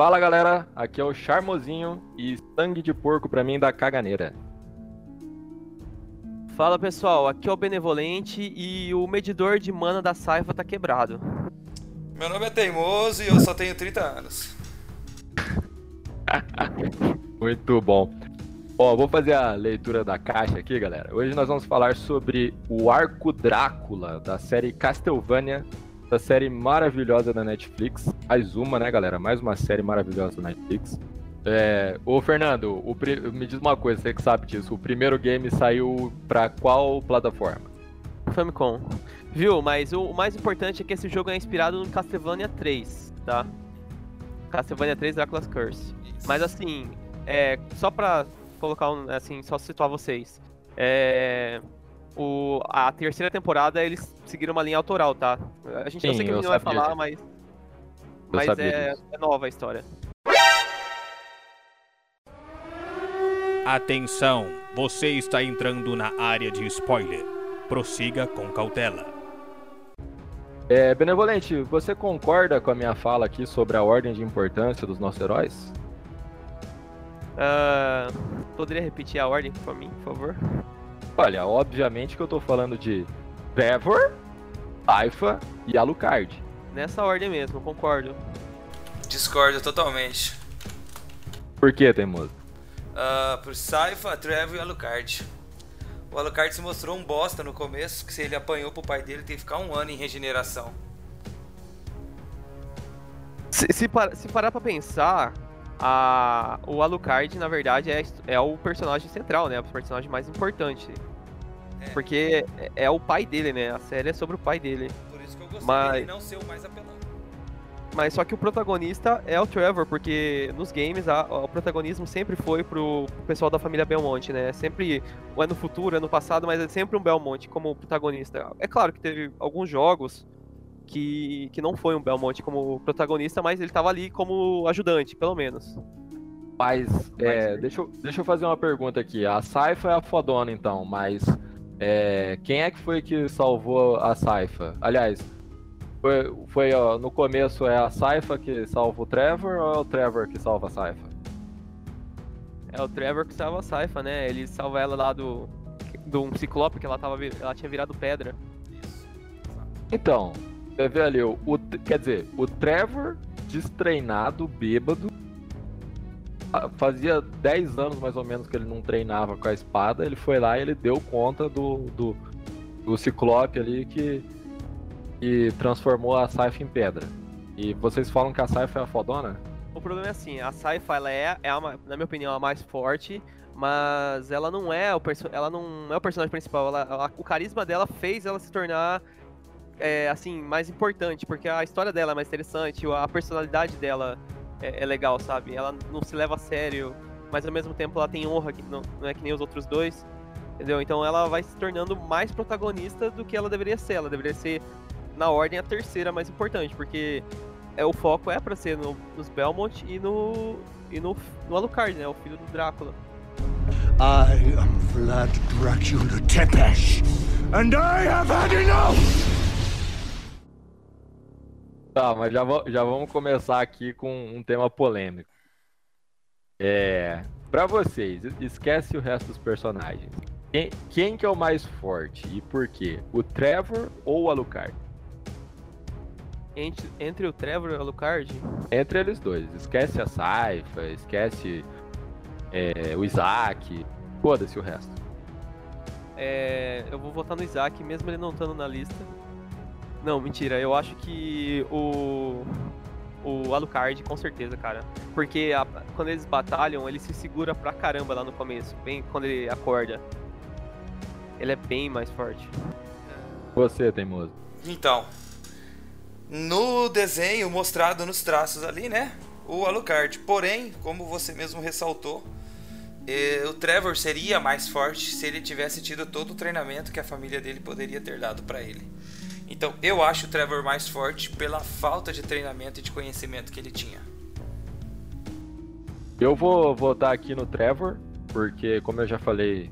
Fala galera, aqui é o Charmosinho e sangue de porco pra mim da caganeira. Fala pessoal, aqui é o Benevolente e o medidor de mana da Saifa tá quebrado. Meu nome é Teimoso e eu só tenho 30 anos. Muito bom. Ó, vou fazer a leitura da caixa aqui, galera. Hoje nós vamos falar sobre o Arco Drácula da série Castlevania, da série maravilhosa da Netflix. Mais uma, né, galera? Mais uma série maravilhosa da Netflix. É... Ô, Fernando, o me diz uma coisa, você que sabe disso. O primeiro game saiu pra qual plataforma? Famicom. Viu? Mas o, o mais importante é que esse jogo é inspirado no Castlevania 3, tá? Castlevania 3 Dracula's Curse. Mas assim, é, só pra colocar um, assim, só situar vocês. É, o, a terceira temporada eles seguiram uma linha autoral, tá? A gente Sim, não sei que não vai falar, disso. mas, Eu mas é, é nova a história. Atenção, você está entrando na área de spoiler. Prossiga com cautela. É, Benevolente, você concorda com a minha fala aqui sobre a ordem de importância dos nossos heróis? Ah, poderia repetir a ordem pra mim, por favor? Olha, obviamente que eu tô falando de Trevor, Aifa e Alucard. Nessa ordem mesmo, concordo. Discordo totalmente. Por que, Teimoso? Ah, por Saifa, Trevor e Alucard. O Alucard se mostrou um bosta no começo, que se ele apanhou pro pai dele, tem que ficar um ano em regeneração. Se, se, par- se parar pra pensar, a, o Alucard, na verdade, é, é o personagem central, né? O personagem mais importante. É. Porque é, é o pai dele, né? A série é sobre o pai dele. Por isso que eu gostei Mas- dele não ser o mais apelão. Mas só que o protagonista é o Trevor, porque nos games a- o protagonismo sempre foi pro, pro pessoal da família Belmont, né? Sempre, ou é no futuro, é no passado, mas é sempre um Belmont como protagonista. É claro que teve alguns jogos que, que não foi um Belmont como protagonista, mas ele tava ali como ajudante, pelo menos. Mas, é, Mas- deixa, eu, deixa eu fazer uma pergunta aqui. A Saifa é a fodona, então, mas é, quem é que foi que salvou a Saifa? Aliás, foi, foi, ó, no começo é a Saifa que salva o Trevor ou é o Trevor que salva a Saifa? É o Trevor que salva a Saifa, né? Ele salva ela lá do, do um ciclope que ela, tava, ela tinha virado pedra. Isso. Então, você vê ali, o, quer dizer, o Trevor destreinado, bêbado, fazia 10 anos mais ou menos que ele não treinava com a espada, ele foi lá e ele deu conta do, do, do Ciclope ali que, que transformou a Saifa em pedra. E vocês falam que a Saifa é a fodona? O problema é assim, a Saifa ela é, é a na minha opinião, a mais forte, mas ela não é o, perso ela não é o personagem principal. Ela, ela- o carisma dela fez ela se tornar é, assim mais importante, porque a história dela é mais interessante, a personalidade dela é, é legal, sabe? Ela não se leva a sério, mas ao mesmo tempo ela tem honra que não, não é que nem os outros dois, entendeu? Então ela vai se tornando mais protagonista do que ela deveria ser. Ela deveria ser na ordem a terceira mais importante, porque é, o foco é pra ser no- nos Belmont e no e no, no Alucard, né? O filho do Drácula. I am Vlad Dracula Tepesh, and I have had enough! Tá, mas já, já vamos começar aqui com um tema polêmico. É. Pra vocês, es- esquece o resto dos personagens. Quem, quem que é o mais forte e por quê? O Trevor ou o Alucard? Entre, entre o Trevor e o Alucard, Entre eles dois. Esquece a Saifa, esquece é, o Isaac. Foda-se o resto. é, eu vou votar no Isaac, mesmo ele não estando na lista. Não, mentira. Eu acho que o o Alucard, com certeza, cara. Porque a- quando eles batalham, ele se segura pra caramba lá no começo, bem quando ele acorda. Ele é bem mais forte. Você, teimoso. Então, no desenho mostrado nos traços ali, né? O Alucard. Porém, como você mesmo ressaltou, eh, o Trevor seria mais forte se ele tivesse tido todo o treinamento que a família dele poderia ter dado pra ele. Então, eu acho o Trevor mais forte pela falta de treinamento e de conhecimento que ele tinha. Eu vou votar aqui no Trevor, porque como eu já falei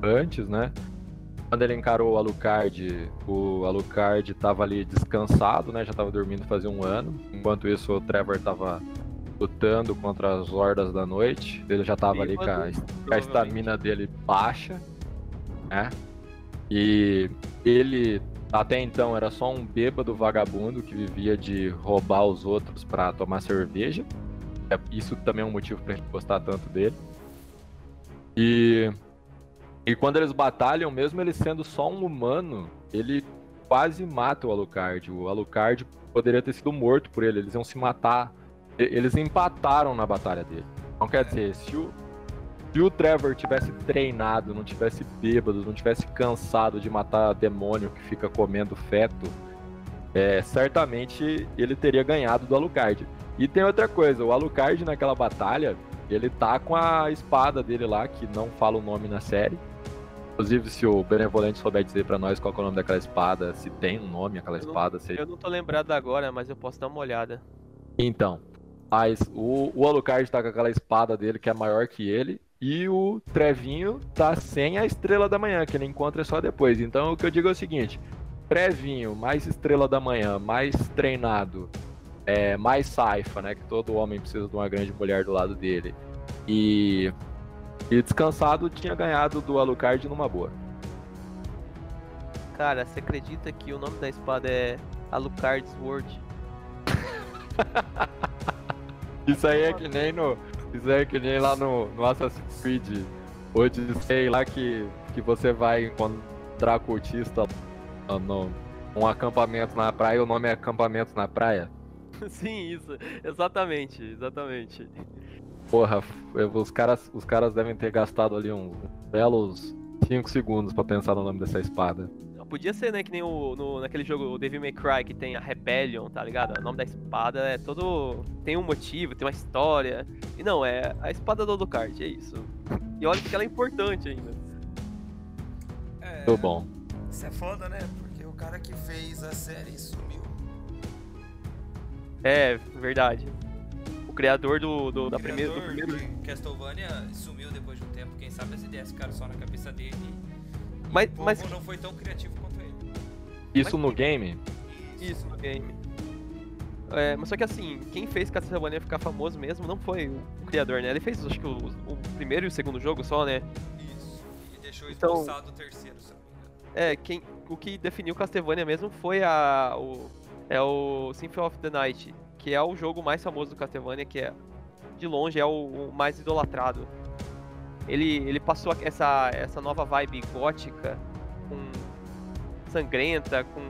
antes, né? Quando ele encarou o Alucard, o Alucard tava ali descansado, né? Já tava dormindo fazia um ano. Enquanto isso, o Trevor tava lutando contra as hordas da noite. Ele já tava ali com a, com a estamina dele baixa, né? E ele até então era só um bêbado vagabundo que vivia de roubar os outros para tomar cerveja. É, isso também é um motivo pra gente gostar tanto dele. E e quando eles batalham, mesmo ele sendo só um humano, ele quase mata o Alucard. O Alucard poderia ter sido morto por ele, eles iam se matar. Eles empataram na batalha dele. Então quer dizer, se o, se o Trevor tivesse treinado, não tivesse bêbado, não tivesse cansado de matar demônio que fica comendo feto, é, certamente ele teria ganhado do Alucard. E tem outra coisa, o Alucard naquela batalha, ele tá com a espada dele lá, que não fala o nome na série. Inclusive, se o Benevolente souber dizer pra nós qual é o nome daquela espada, se tem um nome aquela Eu não- espada, se... Eu não tô lembrado agora, mas eu posso dar uma olhada. Então, mas o, o Alucard tá com aquela espada dele que é maior que ele, e o Trevinho tá sem a Estrela da Manhã, que ele encontra só depois. Então, o que eu digo é o seguinte: Trevinho, mais Estrela da Manhã, mais treinado, é, mais saifa, né? Que todo homem precisa de uma grande mulher do lado dele. E, e descansado tinha ganhado do Alucard numa boa. Cara, você acredita que o nome da espada é Alucard Sword? Isso aí é que nem no. É que nem lá no, no Assassin's Creed Odyssey lá que, que você vai encontrar cultista no, um acampamento na praia, o nome é acampamento na praia. Sim, isso. Exatamente, exatamente. Porra, os caras, os caras devem ter gastado ali uns belos 5 segundos pra pensar no nome dessa espada. Podia ser, né, que nem o, no, naquele jogo o Devil May Cry que tem a Rebellion, tá ligado? O nome da espada é todo. tem um motivo, tem uma história. E não, é a espada do Alucard, é isso. E olha que ela é importante ainda. É, Muito bom. Isso é foda, né? Porque o cara que fez a série sumiu. É, verdade. O criador do, do, da o primeira, do criador primeiro. Castlevania sumiu depois de um tempo. Quem sabe as ideias ficaram só na cabeça dele. Mas- o mas- não foi tão criativo quanto ele. Isso no game? Isso, no game. É, mas só que assim, quem fez Castlevania ficar famoso mesmo não foi o, criador, né? Ele fez, acho que, o, o primeiro e o segundo jogo só, né? Isso. E deixou Então- esboçado o terceiro, se eu não me engano. É, quem, o que definiu Castlevania mesmo foi a, o, é o Symphony of the Night, que é o jogo mais famoso do Castlevania, que é, de longe, é o, o mais idolatrado. Ele, ele passou essa, essa nova vibe gótica, com sangrenta, com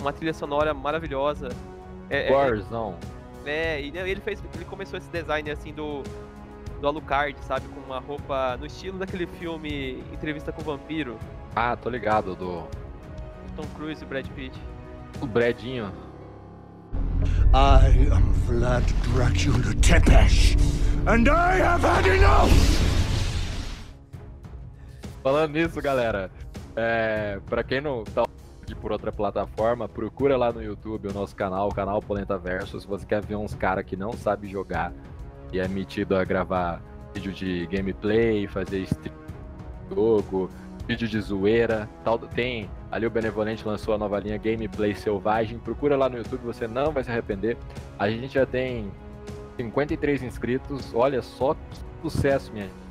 uma trilha sonora maravilhosa. É, é- Warzone. é, e ele fez, ele começou esse design assim do do Alucard, sabe, com uma roupa no estilo daquele filme Entrevista com o Vampiro, Ah, tô ligado, do, Tom Cruise e Brad Pitt. do Bredinho. I am Vlad Dracula Tepesh, and I have had enough! Falando nisso, galera, é, pra quem não tá aqui por outra plataforma, procura lá no YouTube o nosso canal, o canal Polenta Verso. Se você quer ver uns caras que não sabe jogar e é metido a gravar vídeo de gameplay, fazer stream jogo, vídeo de zoeira, tal, tem ali o Benevolente lançou a nova linha Gameplay Selvagem. Procura lá no YouTube, você não vai se arrepender. A gente já tem 53 inscritos, olha só que sucesso, minha gente.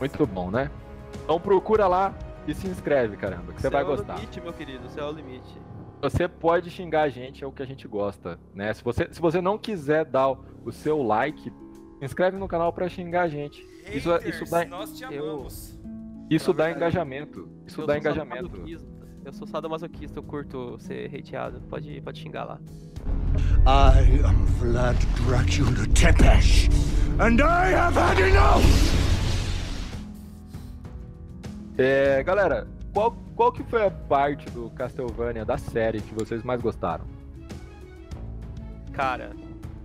Muito bom, né? Então procura lá e se inscreve, caramba, que você vai Céu é o gostar. limite, meu querido, céu é o limite. Você pode xingar a gente, é o que a gente gosta, né? Se você, se você não quiser dar o, seu like, se inscreve no canal pra xingar a gente. Isso, é- isso Haters, dá, nós te eu- amamos. isso na dá verdade. engajamento. Isso eu dá sou engajamento. Eu sou sadomasoquista, eu curto ser hateado. Pode, pode xingar lá. I am Vlad Dracula Tepesh, and I have had enough! É, galera, qual, qual que foi a parte do Castlevania da série que vocês mais gostaram? Cara,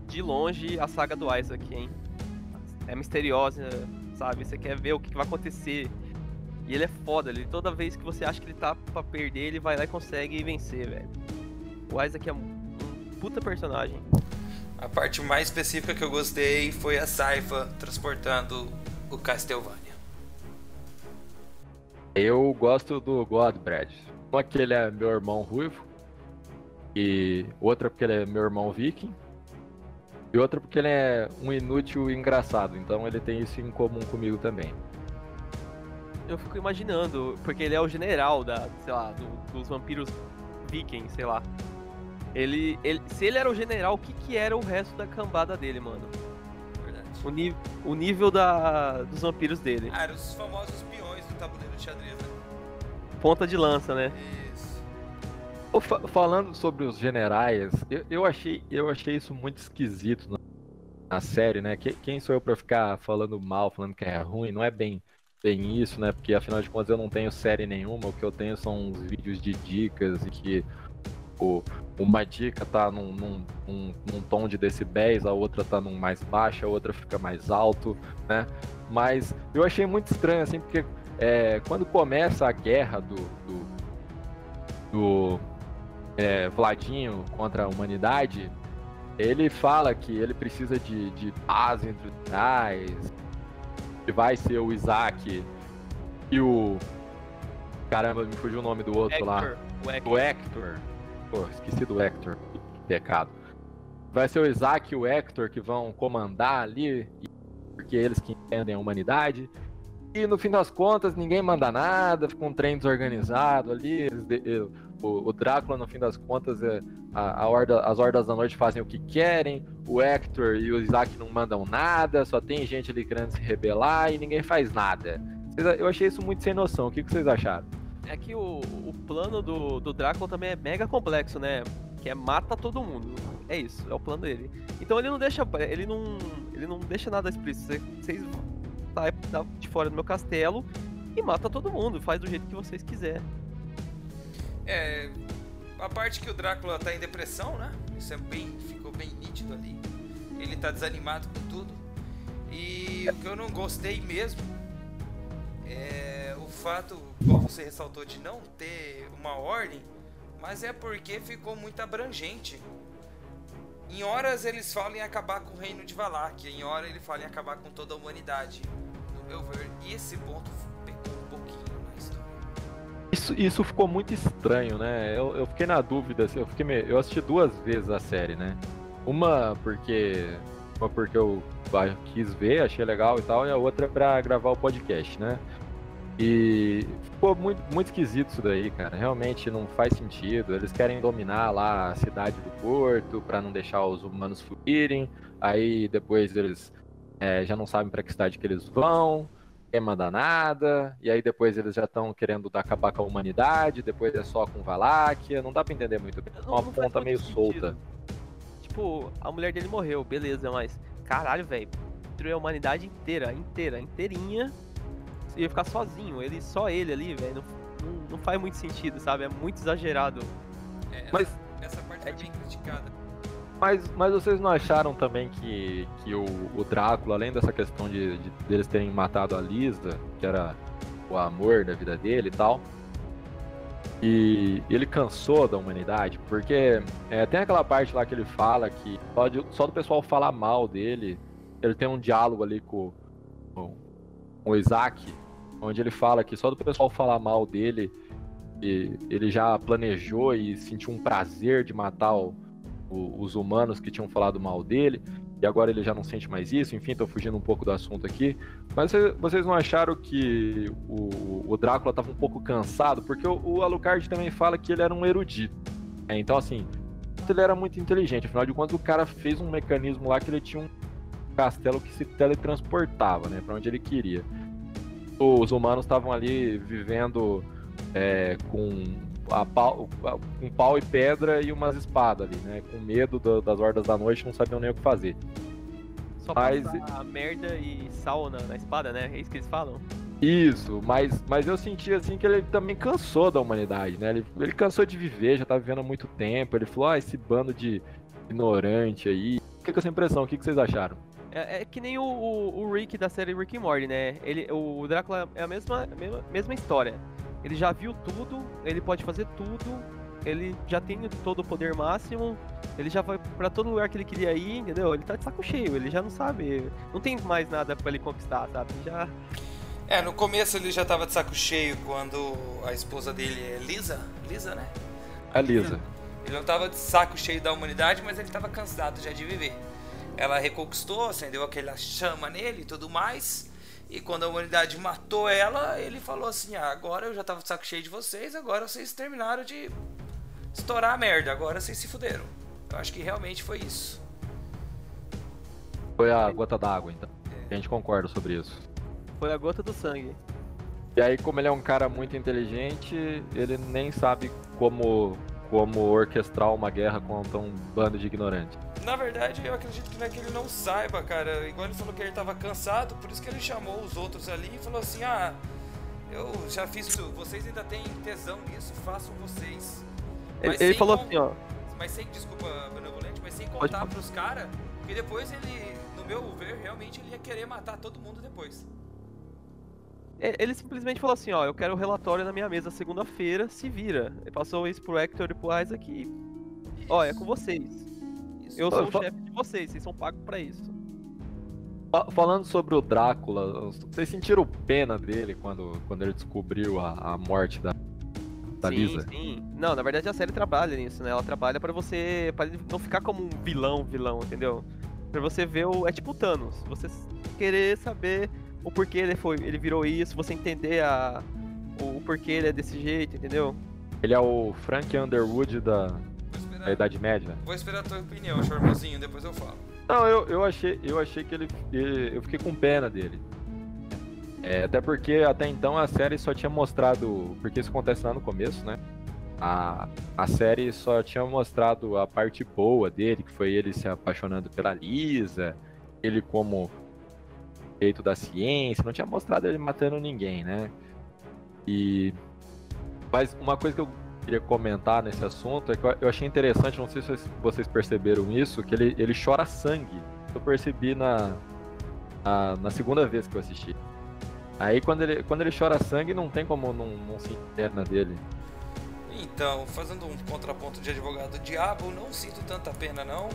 de longe a saga do Isaac, hein? É misteriosa, sabe? Você quer ver o que vai acontecer. E ele é foda, ele toda vez que você acha que ele tá pra perder, ele vai lá e consegue vencer, velho. O Isaac é um puta personagem. A parte mais específica que eu gostei foi a Saifa transportando o Castlevania. Eu gosto do Godbrad. Uma que ele é meu irmão ruivo. E outra porque ele é meu irmão viking. E outra porque ele é um inútil e engraçado, então ele tem isso em comum comigo também. Eu fico imaginando, porque ele é o general da, sei lá, do- dos vampiros vikings, sei lá. Ele, ele, se ele era o general, o que que era o resto da cambada dele, mano? Verdade. O, ni, o nível da, dos vampiros dele. Ah, eram os famosos tabuleiro de xadrez, né? Ponta de lança, né? Isso. Fa- Falando sobre os generais, eu, eu achei, eu achei isso muito esquisito na, na série, né? Que- quem sou eu pra ficar falando mal, falando que é ruim? Não é bem, bem isso, né? Porque afinal de contas eu não tenho série nenhuma, o que eu tenho são uns vídeos de dicas e que o, uma dica tá num, num, num- num tom de decibéis, a outra tá num mais baixo, a outra fica mais alto, né? Mas eu achei muito estranho, assim, porque é, quando começa a guerra do, do, do é, Vladinho contra a humanidade, ele fala que ele precisa de, de paz entre os generais, que vai ser o Isaac e o. Caramba, me fugiu o nome do outro lá. Hector, o Hector. O Hector. Pô, esqueci do Hector. Que pecado. Vai ser o Isaac e o Hector que vão comandar ali, porque eles que entendem a humanidade. E no fim das contas, ninguém manda nada, fica um trem desorganizado ali. o, o Drácula, no fim das contas, é, a, a as hordas da noite fazem o que querem. O Hector e o Isaac não mandam nada, só tem gente ali querendo se rebelar e ninguém faz nada. Eu achei isso muito sem noção. O que que vocês acharam? É que o, o plano do, do Drácula também é mega complexo, né? Que é mata todo mundo. É isso, é o plano dele. Então ele não deixa. Ele não. Ele não deixa nada explícito. Cê- Vocês da- de fora do meu castelo e mata todo mundo. Faz do jeito que vocês quiserem. É. A parte que o Drácula tá em depressão, né? Isso é bem. ficou bem nítido ali. Ele tá desanimado com tudo. E o que eu não gostei mesmo é o fato, como você ressaltou, de não ter uma ordem, mas é porque ficou muito abrangente. Em horas eles falam em acabar com o reino de Valáquia, em hora ele fala em acabar com toda a humanidade. Ver, esse ponto pecou um pouquinho na história. Isso, isso ficou muito estranho, né? Eu, eu fiquei na dúvida, assim, eu, fiquei meio- eu assisti duas vezes a série, né? Uma porque. Uma porque eu ah, quis ver, achei legal e tal, e a outra pra gravar o podcast, né? E ficou muito, muito esquisito isso daí, cara. Realmente não faz sentido. Eles querem dominar lá a cidade do porto pra não deixar os humanos fluírem. Aí depois eles é, já não sabem pra que cidade que eles vão ninguém manda nada, e aí depois eles já estão querendo dar- acabar com a humanidade, depois é só com Valáquia, não dá pra entender muito bem, é uma não ponta meio sentido. solta. Tipo, a mulher dele morreu, beleza, mas. Caralho, velho. Destruiu a humanidade inteira, inteira, inteirinha. E ia ficar sozinho. Ele, só ele ali, velho. Não, não, não faz muito sentido, sabe? É muito exagerado. É, Mas- essa, parte é bem criticada. Mas, mas vocês não acharam também que, que o, o Drácula, além dessa questão de, de deles terem matado a Lisa, que era o amor da vida dele e tal, e ele cansou da humanidade? Porque é, tem aquela parte lá que ele fala que só, só do pessoal falar mal dele, ele tem um diálogo ali com, com, o Isaac, onde ele fala que só do pessoal falar mal dele, ele já planejou e sentiu um prazer de matar o, o- os humanos que tinham falado mal dele, e agora ele já não sente mais isso, enfim, tô fugindo um pouco do assunto aqui. Mas cê- vocês não acharam que o, o Drácula tava um pouco cansado? Porque o, o Alucard também fala que ele era um erudito. né? então, assim, ele era muito inteligente, afinal de contas, o cara fez um mecanismo lá que ele tinha um castelo que se teletransportava, né, pra onde ele queria. Os humanos estavam ali vivendo é, com a pau, com pau e pedra e umas espadas ali, né? Com medo do- das hordas da noite, não sabiam nem o que fazer. Só Mas- passar merda e sal na, na espada, né? É isso que eles falam? Isso, mas, mas eu senti assim que ele também cansou da humanidade, né? Ele, ele cansou de viver, já tá vivendo há muito tempo. Ele falou, ah, esse bando de ignorante aí. Fiquei com essa impressão, o que, que vocês acharam? É, é que nem o, o, o Rick da série Rick and Morty, né? Ele, o Drácula é a mesma, mesma, mesma história. Ele já viu tudo, ele pode fazer tudo, ele já tem todo o poder máximo, ele já vai pra todo lugar que ele queria ir, entendeu? Ele tá de saco cheio, ele já não sabe, não tem mais nada pra ele conquistar, sabe? Já É, no começo ele já tava de saco cheio quando a esposa dele é Lisa. Lisa, né? A Lisa. Ele não tava de saco cheio da humanidade, mas ele tava cansado já de viver. ela reconquistou, acendeu aquela chama nele e tudo mais. E quando a humanidade matou ela, ele falou assim: ah, agora eu já tava de saco cheio de vocês, agora vocês terminaram de estourar a merda, agora vocês se fuderam. Eu acho que realmente foi isso. Foi a gota d'água, então. A gente concorda sobre isso. Foi a gota do sangue. E aí, como ele é um cara muito inteligente, ele nem sabe como, como orquestrar uma guerra contra um bando de ignorantes. Na verdade, eu acredito que não é que ele não saiba, cara. Igual ele falou que ele tava cansado, por isso que ele chamou os outros ali e falou assim: ah, eu já fiz isso, vocês ainda têm tesão nisso, façam vocês. Ele, Mas ele falou con- assim, ó. Mas sem, desculpa, benevolente, mas sem contar pros caras, porque depois ele, no meu ver, realmente ele ia querer matar todo mundo depois. E- Ele simplesmente falou assim, ó, eu quero o relatório na minha mesa segunda-feira, se vira. Ele passou isso pro Hector e pro Isaac e. Ó, é com vocês. Isso. Eu sou o chefe de vocês, vocês são pagos pra isso. Fa- Falando sobre o Drácula, vocês sentiram pena dele quando, quando ele descobriu a, a morte da, da sim, Lisa? sim. Não, na verdade a série trabalha nisso, né? Ela trabalha pra você. para ele não ficar como um vilão, vilão, entendeu? Pra você ver o. É tipo o Thanos. Você querer saber o porquê ele foi. Ele virou isso, você entender a. O, o porquê ele é desse jeito, entendeu? Ele é o Frank Underwood da, da Idade Média. vou esperar a tua opinião, charmosinho, depois eu falo. Não, eu, eu achei, eu achei que ele, ele- Eu fiquei com pena dele. É, até porque até então a série só tinha mostrado. Porque isso acontece lá no começo, né? A, a série só tinha mostrado a parte boa dele, que foi ele se apaixonando pela Lisa, ele como feito da ciência, não tinha mostrado ele matando ninguém, né? E. Mas uma coisa que eu queria comentar nesse assunto é que eu- achei interessante, não sei se vocês- perceberam isso, que ele, ele chora sangue. Eu percebi na, na, na segunda vez que eu assisti. Aí quando ele, quando ele chora sangue, não tem como não, não sentir pena dele. Então, fazendo um contraponto de advogado do diabo, não sinto tanta pena não.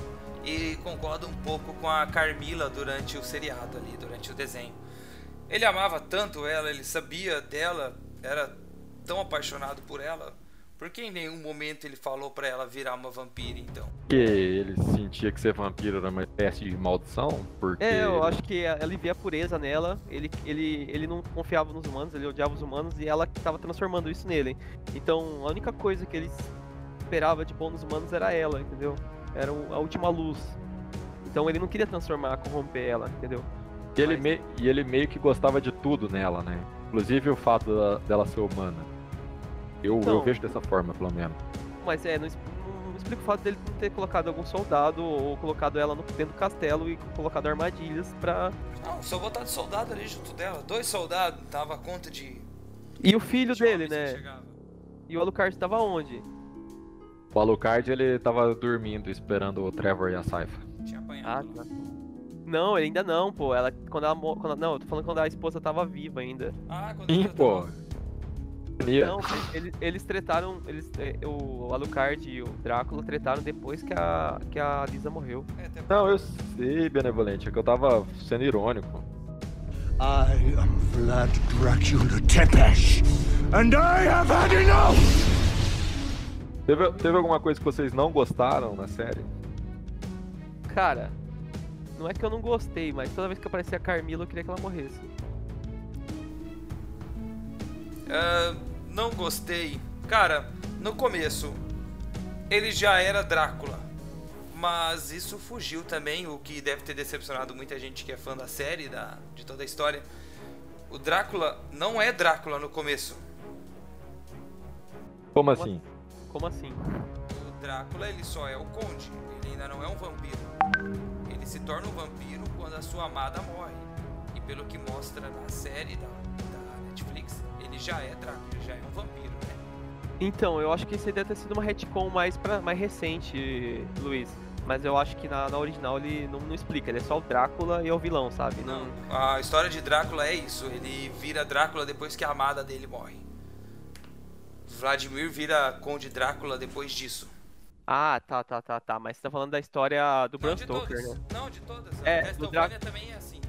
E concordo um pouco com a Carmila durante o seriado ali, durante o desenho. Ele amava tanto ela, ele sabia dela, era tão apaixonado por ela. Por que em nenhum momento ele falou pra ela virar uma vampira então? Porque ele sentia que ser vampiro era uma espécie de maldição, porque... É, eu acho que ele via a pureza nela, ele, ele, ele não confiava nos humanos, ele odiava os humanos e ela que tava transformando isso nele. Então a única coisa que ele esperava de bom nos humanos era ela, entendeu? Era a última luz. Então ele não queria transformar, corromper ela, entendeu? E ele, Mas- me- e ele meio que gostava de tudo nela, né? Inclusive o fato da- dela ser humana. Eu, Então- eu vejo dessa forma, pelo menos. Mas é, não, não- não explica o fato dele não ter colocado algum soldado ou colocado ela no, dentro do castelo e colocado armadilhas pra. Não, só botar de soldado ali junto dela. Dois soldados, tava a conta de. E o filho de dele, né? E o Alucard tava onde? O Alucard, ele tava dormindo, esperando o Trevor e a Saifa. Tinha Ah, apanhado. lá. tá. Não, ele ainda não, pô. Ela, quando ela, quando, não, eu tô falando quando a esposa tava viva ainda. Ah, quando Sim, pô. tava- Não, eles, eles tretaram, eles, é, o Alucard e o Drácula tretaram depois que a, que a Lisa morreu. É, Não, eu sei, Benevolente, é que eu tava sendo irônico. I am Vlad Dracula Tepesh, and I have had enough! Teve, teve alguma coisa que vocês não gostaram na série? Cara, não é que eu não gostei, mas toda vez que aparecia a Carmila eu queria que ela morresse. Ah, não gostei. Cara, no começo ele já era Drácula. Mas isso fugiu também, o que deve ter decepcionado muita gente que é fã da série, da, de toda a história. O Drácula não é Drácula no começo. Como assim? Como assim? O Drácula ele só é o conde, ele ainda não é um vampiro. Ele se torna um vampiro quando a sua amada morre. E pelo que mostra na série da, da Netflix, ele já é Drácula, ele já é um vampiro, né? Então, eu acho que isso aí deve ter sido uma retcon mais, pra, mais recente, Luiz. Mas eu acho que na, na original ele não, não explica, ele é só o Drácula e é o vilão, sabe? Não, a história de Drácula é isso. Ele vira Drácula depois que a amada dele morre. Vladimir vira Conde Drácula depois disso. Ah, tá, tá, tá, tá. Mas você tá falando da história do Bram Stoker, todas. né? Não, de todas. É, Castlevania também é assim.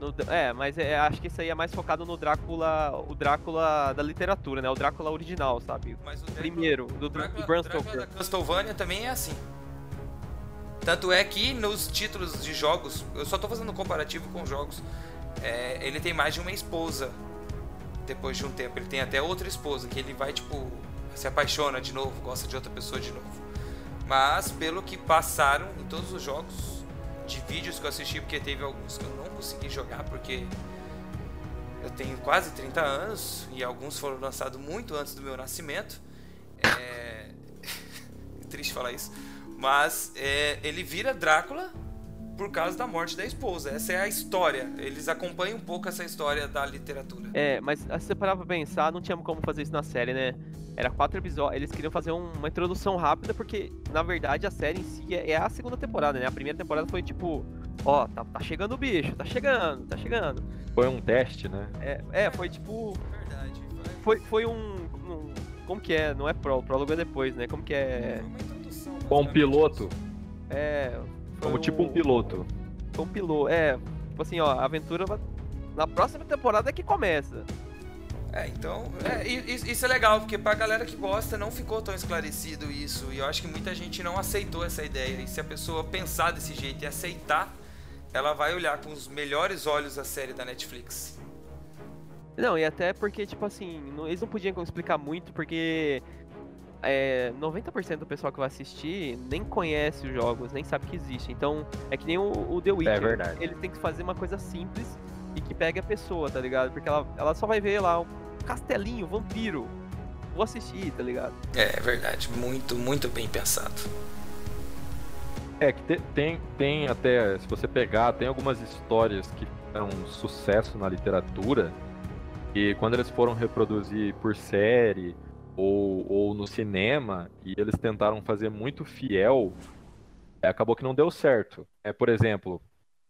No- é, mas é, acho que isso aí é mais focado no Drácula, o Drácula da literatura, né? O Drácula original, sabe? Mas o Drácula- primeiro, do, Drácula, do Bram Drácula Stoker. da Castlevania também é assim. Tanto é que nos títulos de jogos, eu só tô fazendo um comparativo com jogos, é, ele tem mais de uma esposa depois de um tempo. Ele tem até outra esposa, que ele vai, tipo, se apaixona de novo, gosta de outra pessoa de novo. Mas, pelo que passaram em todos os jogos de vídeos que eu assisti, porque teve alguns que eu não consegui jogar, porque eu tenho quase 30 anos e alguns foram lançados muito antes do meu nascimento. É... Triste falar isso. Mas é, ele vira Drácula por causa da morte da esposa. Essa é a história. Eles acompanham um pouco essa história da literatura. É, mas se você parar pra pensar, não tinha como fazer isso na série, né? Era quatro episódios. Eles queriam fazer um- uma introdução rápida, porque, na verdade, a série em si é, é a segunda temporada, né? A primeira temporada foi tipo, ó, tá, tá chegando o bicho, tá chegando, tá chegando. Foi um teste, né? É, é foi tipo. Verdade. Foi, foi um, um- Como que é? Não é pró, o prólogo é depois, né? Como que é. Foi uma introdução. Com um basicamente. piloto, É. como tipo um piloto. Um piloto. É, tipo assim, ó, a aventura vai. Na próxima temporada é que começa. É, então, é, isso é legal, porque pra galera que gosta não ficou tão esclarecido isso, e eu acho que muita gente não aceitou essa ideia, e se a pessoa pensar desse jeito e aceitar, ela vai olhar com os melhores olhos a série da Netflix. Não, e até porque, tipo assim, não- eles não podiam explicar muito, porque é, 90% do pessoal que vai assistir nem conhece os jogos, nem sabe que existe. Então, é que nem o, o The Witcher. verdade. Ele tem que fazer uma coisa simples e que pegue a pessoa, tá ligado? Porque ela, ela só vai ver lá um castelinho, vampiro. Vou assistir, tá ligado? É, é verdade, muito, muito bem pensado. É, que te- tem, tem até, se você pegar, tem algumas histórias que fizeram um sucesso na literatura e quando eles foram reproduzir por série ou, ou no cinema e eles tentaram fazer muito fiel, é, acabou que não deu certo. É, por exemplo,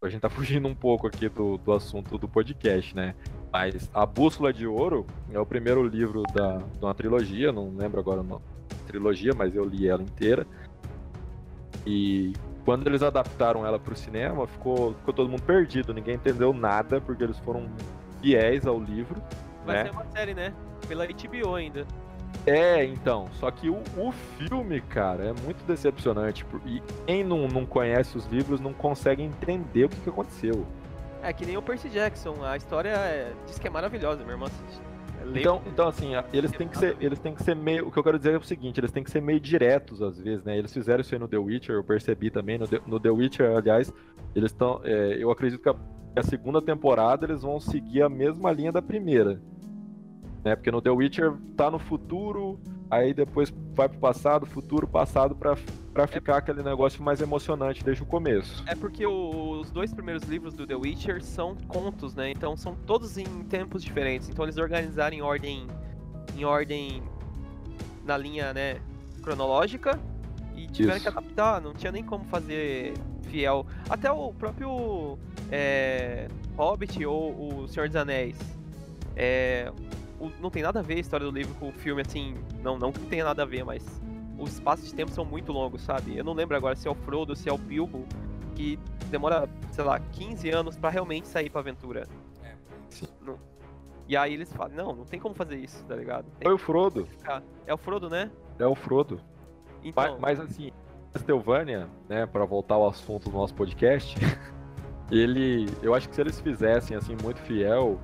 a gente tá fugindo um pouco aqui do, do assunto do podcast, né? Mas A Bússola de Ouro é o primeiro livro da, de uma trilogia, não lembro agora o da trilogia, mas eu li ela inteira. E quando eles adaptaram ela pro cinema, ficou, ficou todo mundo perdido, ninguém entendeu nada, porque eles foram fiéis ao livro, Vai né? ser uma série, né? Pela HBO ainda. É, então, só que o, o filme, cara, é muito decepcionante. E quem não, não conhece os livros não consegue entender o que, que aconteceu. É que nem o Percy Jackson. A história é... diz que é maravilhosa, meu irmão. Lê- Então, então assim, eles têm que ser, eles têm que ser meio, o que eu quero dizer é o seguinte, eles têm que ser meio diretos às vezes, né? Eles fizeram isso aí no The Witcher, eu percebi também no The, no The Witcher, aliás, eles estão, é, eu acredito que a, a segunda temporada eles vão seguir a mesma linha da primeira, né? Porque no The Witcher tá no futuro, aí depois vai pro passado, futuro, passado pra para ficar aquele negócio mais emocionante desde o começo. É porque os dois primeiros livros do The Witcher são contos, né? Então são todos em tempos diferentes. Então eles organizaram em ordem em ordem na linha, né, cronológica e tiveram Isso. que adaptar, não tinha nem como fazer fiel. Até o próprio é, Hobbit ou o Senhor dos Anéis. É, o- não tem nada a ver a história do livro com o filme, assim, não, não que tenha nada a ver, mas os espaços de tempo são muito longos, sabe? Eu não lembro agora se é o Frodo, se é o Bilbo, que demora, sei lá, 15 anos pra realmente sair pra aventura. Não- E aí eles falam, não, não tem como fazer isso, tá ligado? Tem Foi o Frodo, ficar. É o Frodo, né? é o Frodo. Então, Mas, mas, assim, Castlevania, né, para voltar ao assunto do nosso podcast, ele, eu acho que se eles fizessem assim muito fiel,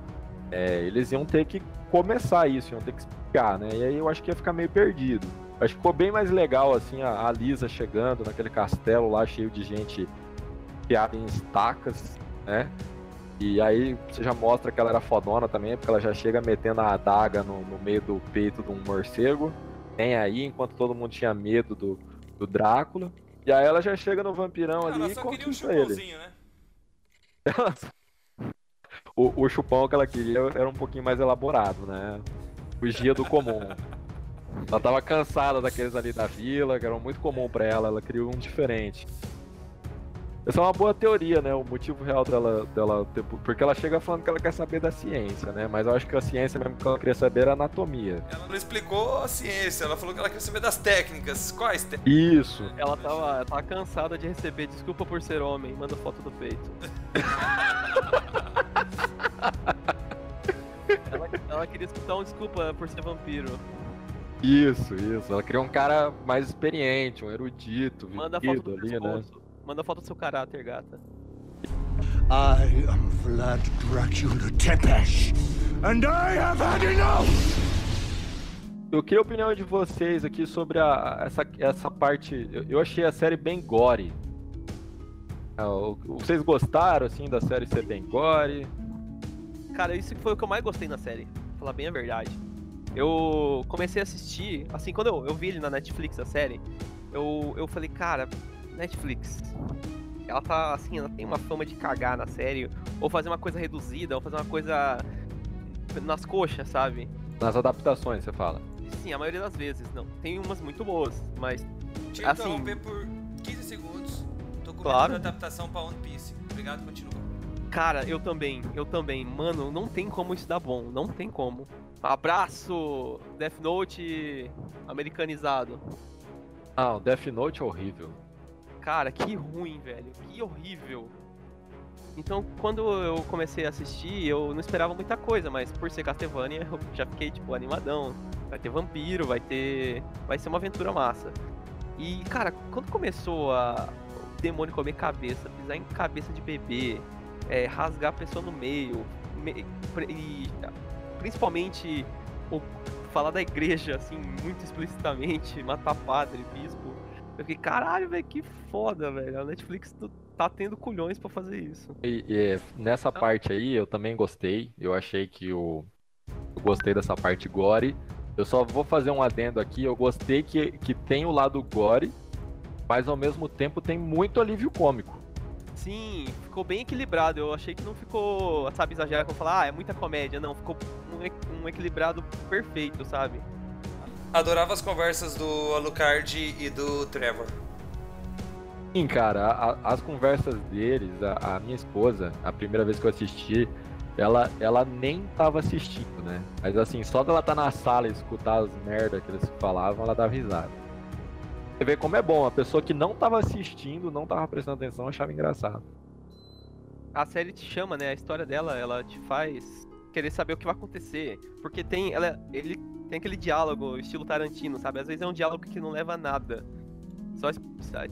é, eles iam ter que começar isso, iam ter que explicar, né? E aí eu acho que ia ficar meio perdido. Acho que ficou bem mais legal assim a, a Lisa chegando naquele castelo lá cheio de gente piada em estacas, né? E aí você já mostra que ela era fodona também, porque ela já chega metendo a adaga no, no meio do peito de um morcego. Tem aí, enquanto todo mundo tinha medo do, do Drácula. E aí ela já chega no vampirão ali Ela e só queria um ele. né? O, o chupão que ela queria era um pouquinho mais elaborado, né? Fugia do comum. Ela tava cansada daqueles ali da vila, que eram muito comum pra ela, ela queria um diferente. Essa é uma boa teoria, né? O motivo real dela, dela ter- porque ela chega falando que ela quer saber da ciência, né? Mas eu acho que a ciência mesmo que ela queria saber era anatomia. Ela não explicou a ciência, ela falou que ela queria saber das técnicas. Quais técnicas? Isso. ela tava, ela tava cansada de receber desculpa por ser homem, manda foto do peito. ela, queria escutar um desculpa por ser vampiro. Isso, isso. Ela queria um cara mais experiente, um erudito, Manda foto do ali, né? Manda foto do seu caráter, gata. I am Vlad Dracula Tepesh, and I have had enough! Eu queria a opinião de vocês aqui sobre a, essa, essa parte. Eu, eu achei a série bem gore. O- Vocês gostaram assim da série ser bem gore? Cara, isso foi o que eu mais gostei na série, falar bem a verdade. Eu comecei a assistir, assim, quando eu, eu vi ele na Netflix, a série, eu, eu falei, cara, Netflix, ela tá, assim, ela tem uma fama de cagar na série, ou fazer uma coisa reduzida, ou fazer uma coisa nas coxas, sabe? Nas adaptações, você fala. Sim, a maioria das vezes, não. Tem umas muito boas, mas Te Assim- interromper por 15 segundos. Tô com Claro. adaptação pra One Piece. Obrigado, continua. Cara, eu também, eu também. Mano, não tem como isso dar bom, não tem como. Abraço, Death Note americanizado. Ah, o Death Note é horrível. Cara, que ruim, velho, que horrível. Então, quando eu comecei a assistir, eu não esperava muita coisa, mas por ser Castlevania, eu já fiquei, tipo, animadão. Vai ter vampiro, vai ter... Vai ser uma aventura massa. E, cara, quando começou a... O demônio comer cabeça, pisar em cabeça de bebê, é, rasgar a pessoa no meio, me- e principalmente o- falar da igreja, assim, muito explicitamente, matar padre, bispo, eu fiquei, caralho, velho, que foda, velho. A Netflix tá tendo culhões pra fazer isso. E, e nessa parte aí eu também gostei. Eu achei que o. Eu gostei dessa parte gore. Eu só vou fazer um adendo aqui. Eu gostei que, que tem o lado gore, mas ao mesmo tempo tem muito alívio cômico. Sim, ficou bem equilibrado. Eu achei que não ficou, sabe, exagerado como falar, ah, é muita comédia. Não, ficou um, um equilibrado perfeito, sabe? Adorava as conversas do Alucard e do Trevor. Sim, cara, a- as conversas deles, a, a minha esposa, a primeira vez que eu assisti, ela, ela nem tava assistindo, né? Mas assim, só dela tá na sala e escutar as merda que eles falavam, ela dava risada. Você vê como é bom, a pessoa que não tava assistindo, não tava prestando atenção, achava engraçado. a série te chama, né? A história dela, ela te faz querer saber o que vai acontecer. Porque tem, ela, ele tem aquele diálogo, estilo Tarantino, sabe? Às vezes é um diálogo que não leva a nada. Só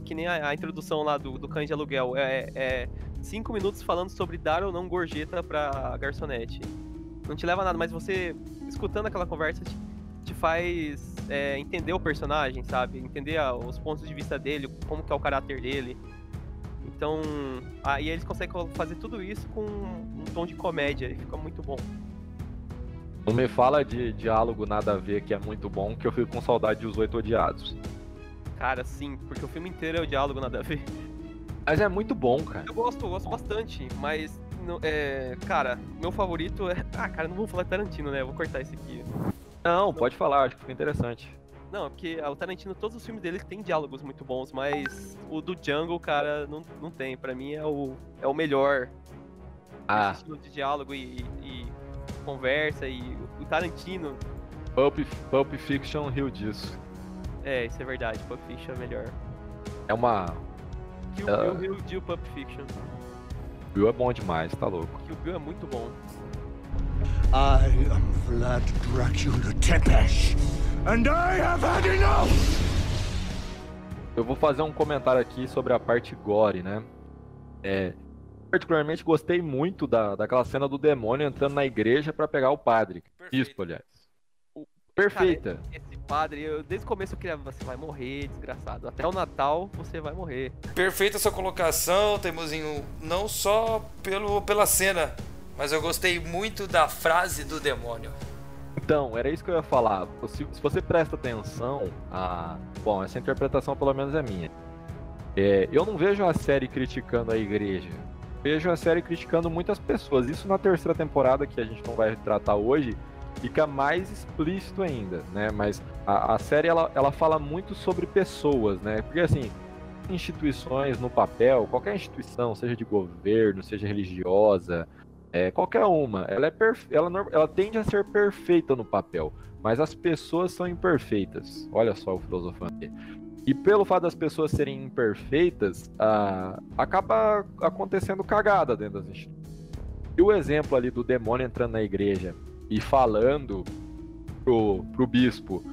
que nem a, a introdução lá do, do cães de aluguel. É, é cinco minutos falando sobre dar ou não gorjeta pra garçonete. Não te leva a nada, mas você, escutando aquela conversa, te faz é, entender o personagem, sabe? Entender a- os pontos de vista dele, como que é o caráter dele. Então, aí eles conseguem fazer tudo isso com um tom de comédia e fica muito bom. Não me fala de diálogo nada a ver que é muito bom, que eu fico com saudade de Os Oito Odiados. Cara, sim, porque o filme inteiro é o diálogo nada a ver. Mas é muito bom, cara. Eu gosto, eu gosto bastante, mas, é, cara, meu favorito é... Ah, cara, não vou falar Tarantino, né? Eu vou cortar esse aqui. Não, pode falar, acho que fica interessante. Não, é porque o Tarantino, todos os filmes dele tem diálogos muito bons, mas o do Jungle, cara, não, não tem. Pra mim é o, é o melhor Ah, esse estilo de diálogo e, e conversa. E o Tarantino, Pulp, Pulp Fiction riu disso. é, isso é verdade, Pulp Fiction é melhor. É uma. Kill Ah. Bill, Kill Bill, Pulp Fiction. Bill é bom demais, tá louco. Kill Bill é muito bom. I am Vlad Dracula Tepesh, and I have had enough! Eu vou fazer um comentário aqui sobre a parte gore, né? É, particularmente gostei muito da, daquela cena do demônio entrando na igreja pra pegar o padre. Bispo, aliás. Perfeita. Esse padre, eu, desde o começo eu queria, você vai morrer, desgraçado. Até o Natal você vai morrer. Perfeita sua colocação, Teimozinho. Não só pelo, pela cena, mas eu gostei muito da frase do demônio. Então, era isso que eu ia falar. Se, se você presta atenção, a... bom, essa interpretação pelo menos é minha. É, eu não vejo a série criticando a igreja. Vejo a série criticando muitas pessoas. Isso na terceira temporada, que a gente não vai tratar hoje, fica mais explícito ainda, né? Mas a, a série, ela, ela fala muito sobre pessoas, né? Porque, assim, instituições no papel, qualquer instituição, seja de governo, seja religiosa, é, qualquer uma, ela, é perfe... ela, ela tende a ser perfeita no papel, mas as pessoas são imperfeitas. Olha só o filosofando. E pelo fato das pessoas serem imperfeitas, ah, acaba acontecendo cagada dentro das instituições. E o exemplo ali do demônio entrando na igreja e falando pro, pro bispo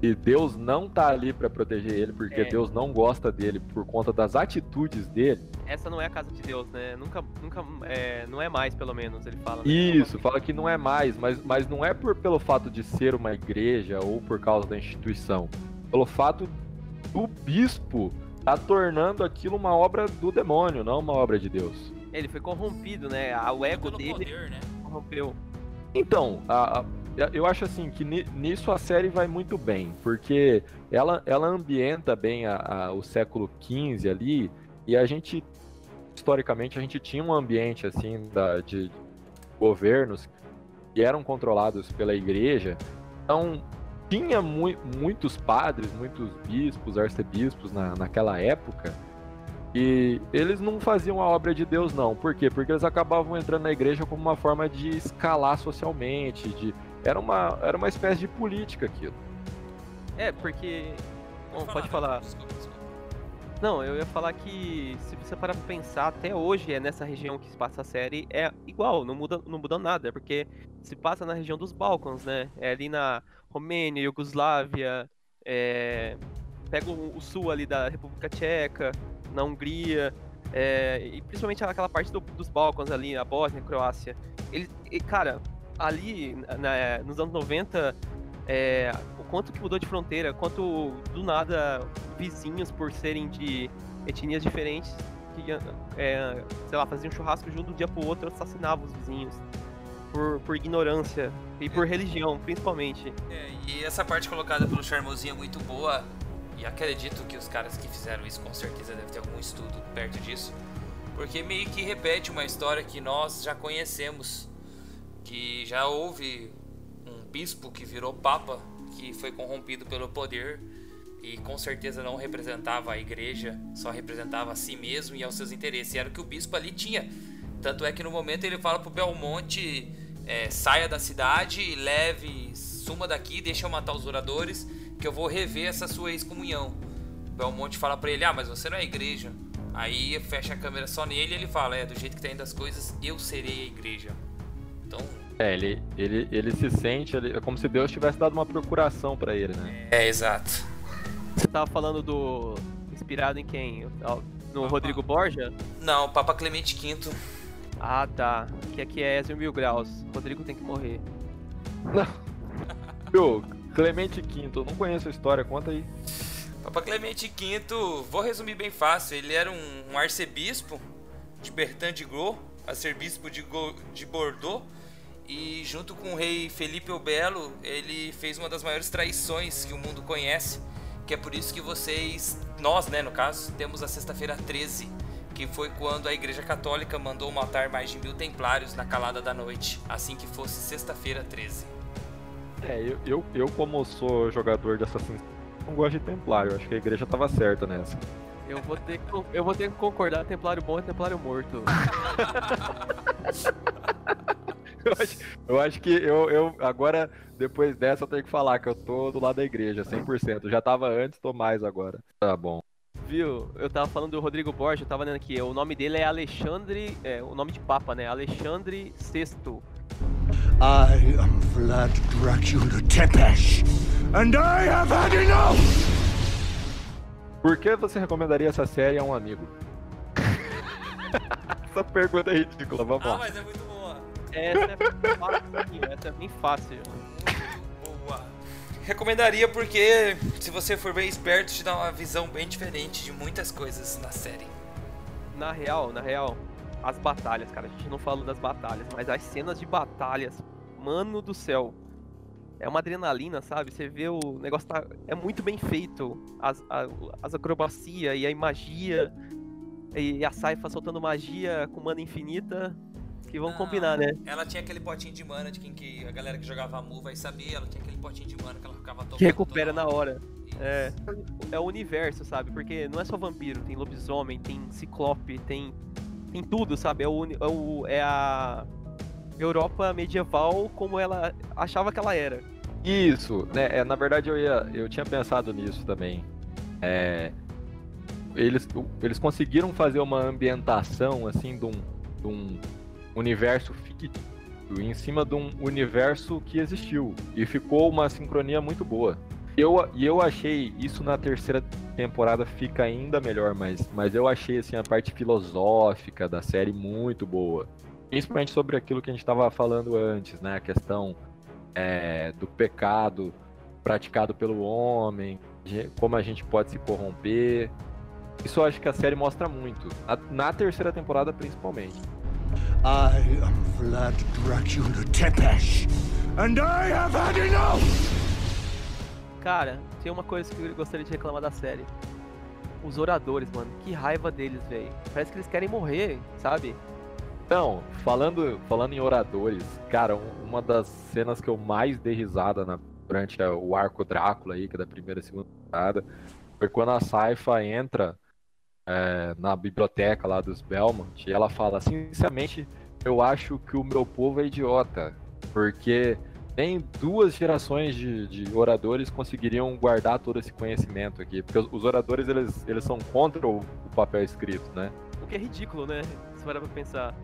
e Deus não tá ali para proteger ele, porque É. Deus não gosta dele por conta das atitudes dele. Essa não é a casa de Deus, né? Nunca, nunca, é, não é mais, pelo menos, ele fala. né? Isso, fala que não é mais, mas, mas não é por, pelo fato de ser uma igreja ou por causa da instituição. Pelo fato do bispo tá tornando aquilo uma obra do demônio, não uma obra de Deus. Ele foi corrompido, né? O ego Pelo dele poder, né? corrompeu. Então, a- a- eu acho assim que ni- nisso a série vai muito bem, porque ela, ela ambienta bem a- a- o século XV ali, e a gente, historicamente, a gente tinha um ambiente assim da, de governos que eram controlados pela igreja, então tinha mui- muitos padres, muitos bispos, arcebispos na, naquela época, e eles não faziam a obra de Deus, não. Por quê? Porque eles acabavam entrando na igreja como uma forma de escalar socialmente, de era uma, era uma espécie de política aquilo. É, porque. Bom, pode falar. Desculpa, desculpa. Não, eu ia falar que se você parar pra pensar, até hoje é nessa região que se passa a série, é igual, não muda, não muda nada, porque se passa na região dos Balcãs, né? É ali na Romênia, Iugoslávia, é, pega o, o sul ali da República Tcheca, na Hungria, é, e principalmente aquela parte do- dos Balcãs ali, a Bósnia, Croácia. Ele, e, cara, ali na- nos anos 90, é, o quanto que mudou de fronteira, quanto do nada vizinhos por serem de etnias diferentes que é, sei lá, faziam churrasco junto de um dia pro outro assassinavam os vizinhos por, por ignorância e por religião, principalmente. É, e essa parte colocada pelo Charmosinho é muito boa. E acredito que os caras que fizeram isso com certeza devem ter algum estudo perto disso. Porque meio que repete uma história que nós já conhecemos. Que já houve um bispo que virou papa, que foi corrompido pelo poder. E com certeza não representava a igreja, só representava a si mesmo e aos seus interesses. E era o que o bispo ali tinha. Tanto é que no momento ele fala pro Belmonte é, saia da cidade, leve, suma daqui, deixa eu matar os oradores, que eu vou rever essa sua excomunhão. O Belmonte fala pra ele, ah, mas você não é igreja. Aí fecha a câmera só nele e ele fala, é, do jeito que tá indo as coisas, eu serei a igreja. Então, É, ele, ele, ele se sente, ele- é como se Deus tivesse dado uma procuração pra ele, né? é, exato. Você tava falando do. inspirado em quem? No Rodrigo Borja? Não, o Papa Clemente V, Ah, tá. Que aqui é Ezio Mil Graus. Rodrigo tem que morrer. Ô, Clemente V, eu não conheço a história, conta aí. Papa Clemente V, vou resumir bem fácil, ele era um, um arcebispo de Bertrand de Gros, arcebispo de, Go- de Bordeaux, e junto com o rei Felipe o Belo, ele fez uma das maiores traições que o mundo conhece, que é por isso que vocês, nós, né, no caso, temos a sexta-feira 13, que foi quando a Igreja Católica mandou matar mais de mil templários na calada da noite, assim que fosse sexta-feira 13. É, eu, eu, eu como sou jogador de Assassin's Creed, não gosto de Templário, acho que a igreja tava certa nessa. Eu vou ter que, eu vou ter que concordar, Templário bom é Templário morto. Eu acho, eu acho que eu, eu, agora, depois dessa, eu tenho que falar que eu tô do lado da igreja, 100%. Já tava antes, tô mais agora. Tá bom. Viu? Eu tava falando do Rodrigo Borja, eu tava lendo aqui. O nome dele é Alexandre. É, o nome de Papa, né? Alexandre VI. I am Vlad Dracula Tepesh, and I have had enough! Por que você recomendaria essa série a um amigo? essa pergunta é ridícula, vamos lá. mas é muito. Essa é fácil, essa é bem fácil. Boa. Recomendaria porque, se você for bem esperto, te dá uma visão bem diferente de muitas coisas na série. Na real, na real, as batalhas, cara. A gente não falou das batalhas, mas as cenas de batalhas, mano do céu. É uma adrenalina, sabe? Você vê o negócio tá. É muito bem feito. As, a- as acrobacia e a magia. E a Saifa soltando magia com mana infinita. Que vão Ah, combinar, né? Ela tinha aquele potinho de mana de quem que a galera que jogava Mu vai saber. Ela tinha aquele potinho de mana que ela ficava tocando. Que recupera na hora. É. É o universo, sabe? Porque não é só vampiro, tem lobisomem, tem ciclope, tem. Tem tudo, sabe? É, o, é, o, é a Europa medieval como ela achava que ela era. Isso, né? é, na verdade eu ia, eu tinha pensado nisso também. É, eles, eles conseguiram fazer uma ambientação assim de um, de um universo fictício em cima de um universo que existiu e ficou uma sincronia muito boa. Eu, e eu achei isso na terceira temporada fica ainda melhor, mas, mas eu achei assim a parte filosófica da série muito boa. Principalmente sobre aquilo que a gente estava falando antes, né? A questão é, do pecado praticado pelo homem, como a gente pode se corromper. Isso eu acho que a série mostra muito. Na terceira temporada, principalmente. I am Vlad Dracula Tepesh, and I have had enough! Cara, tem uma coisa que eu gostaria de reclamar da série. Os oradores, mano. Que raiva deles, velho. Parece que eles querem morrer, sabe? Então, falando, falando em oradores, cara, um- uma das cenas que eu mais dei risada na- durante o arco Drácula aí, que é da primeira e segunda temporada, foi quando a Saifa entra é, na biblioteca lá dos Belmont e ela fala, sinceramente, eu acho que o meu povo é idiota, porque nem duas gerações de, de oradores conseguiriam guardar todo esse conhecimento aqui, porque os, os oradores, eles, eles são contra o, o papel escrito, né? O que é ridículo, né? Se parar pra pensar.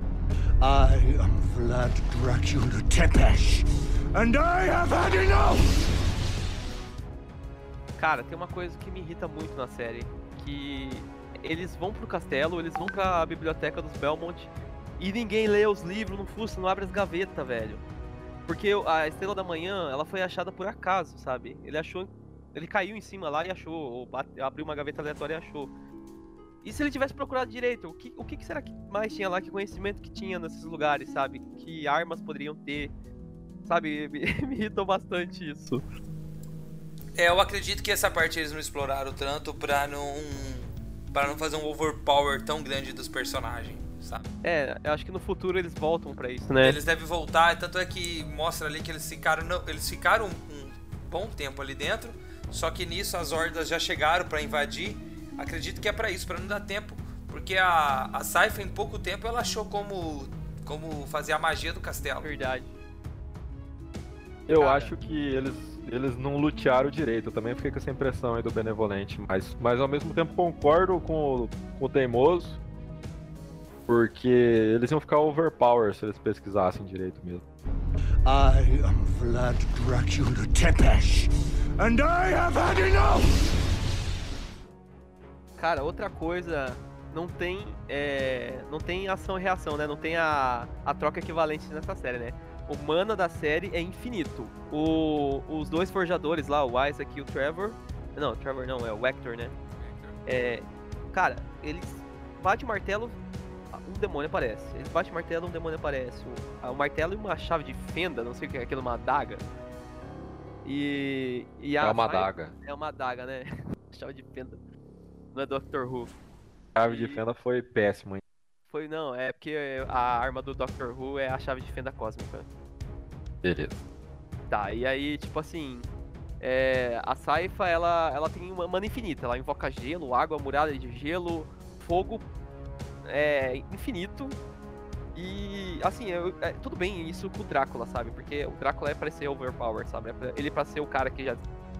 I am Vlad Dracula Tepesh, and I have had enough! Cara, tem uma coisa que me irrita muito na série, que eles vão pro castelo, eles vão pra biblioteca dos Belmont e ninguém lê os livros, não fuça, não abre as gavetas, velho. Porque a Estrela da Manhã, ela foi achada por acaso, sabe? Ele achou, ele caiu em cima lá e achou, ou bate- abriu uma gaveta aleatória e achou. E se ele tivesse procurado direito, o que, o que será que mais tinha lá? Que conhecimento que tinha nesses lugares, sabe? Que armas poderiam ter? Sabe, me, me irritou bastante isso. É, eu acredito que essa parte eles não exploraram tanto pra não. Para não fazer um overpower tão grande dos personagens, sabe? É, eu acho que no futuro eles voltam pra isso, né? Eles devem voltar, tanto é que mostra ali que eles ficaram. não, eles ficaram um bom tempo ali dentro. Só que nisso as hordas já chegaram pra invadir. Acredito que é pra isso, pra não dar tempo. Porque a, a Saifa em pouco tempo ela achou como. como fazer a magia do castelo. Verdade. Eu Cara. acho que eles, eles não lutearam direito. Eu também fiquei com essa impressão aí do Benevolente. Mas, mas ao mesmo tempo concordo com, o- com o Teimoso. Porque eles iam ficar overpower se eles pesquisassem direito mesmo. I am Vlad Dracula Tepesh, and I have had enough! Cara, outra coisa, não tem. é, não tem ação e reação, né? Não tem a, a troca equivalente nessa série, né? O mana da série é infinito. O, os dois forjadores lá, o Isaac e o Trevor. Não, o Trevor não, é o Hector, né? É, cara, eles bate o martelo, um demônio aparece. Eles bate o martelo, um demônio aparece. O, o martelo e uma chave de fenda, não sei o que é aquilo, uma adaga. E. e É uma adaga. É uma adaga, né? chave de fenda. Não é Doctor Who. Chave de fenda foi péssimo, hein? Foi, não, é porque a arma do Doctor Who é a chave de fenda cósmica. Beleza. Tá, e aí, tipo assim. é, a Saifa, ela, ela tem uma mana infinita. Ela invoca gelo, água, muralha de gelo, fogo é, infinito. E, assim, eu- é, tudo bem isso com o Drácula, sabe? Porque o Drácula é pra ser overpower, sabe? É ele é pra ser o cara que já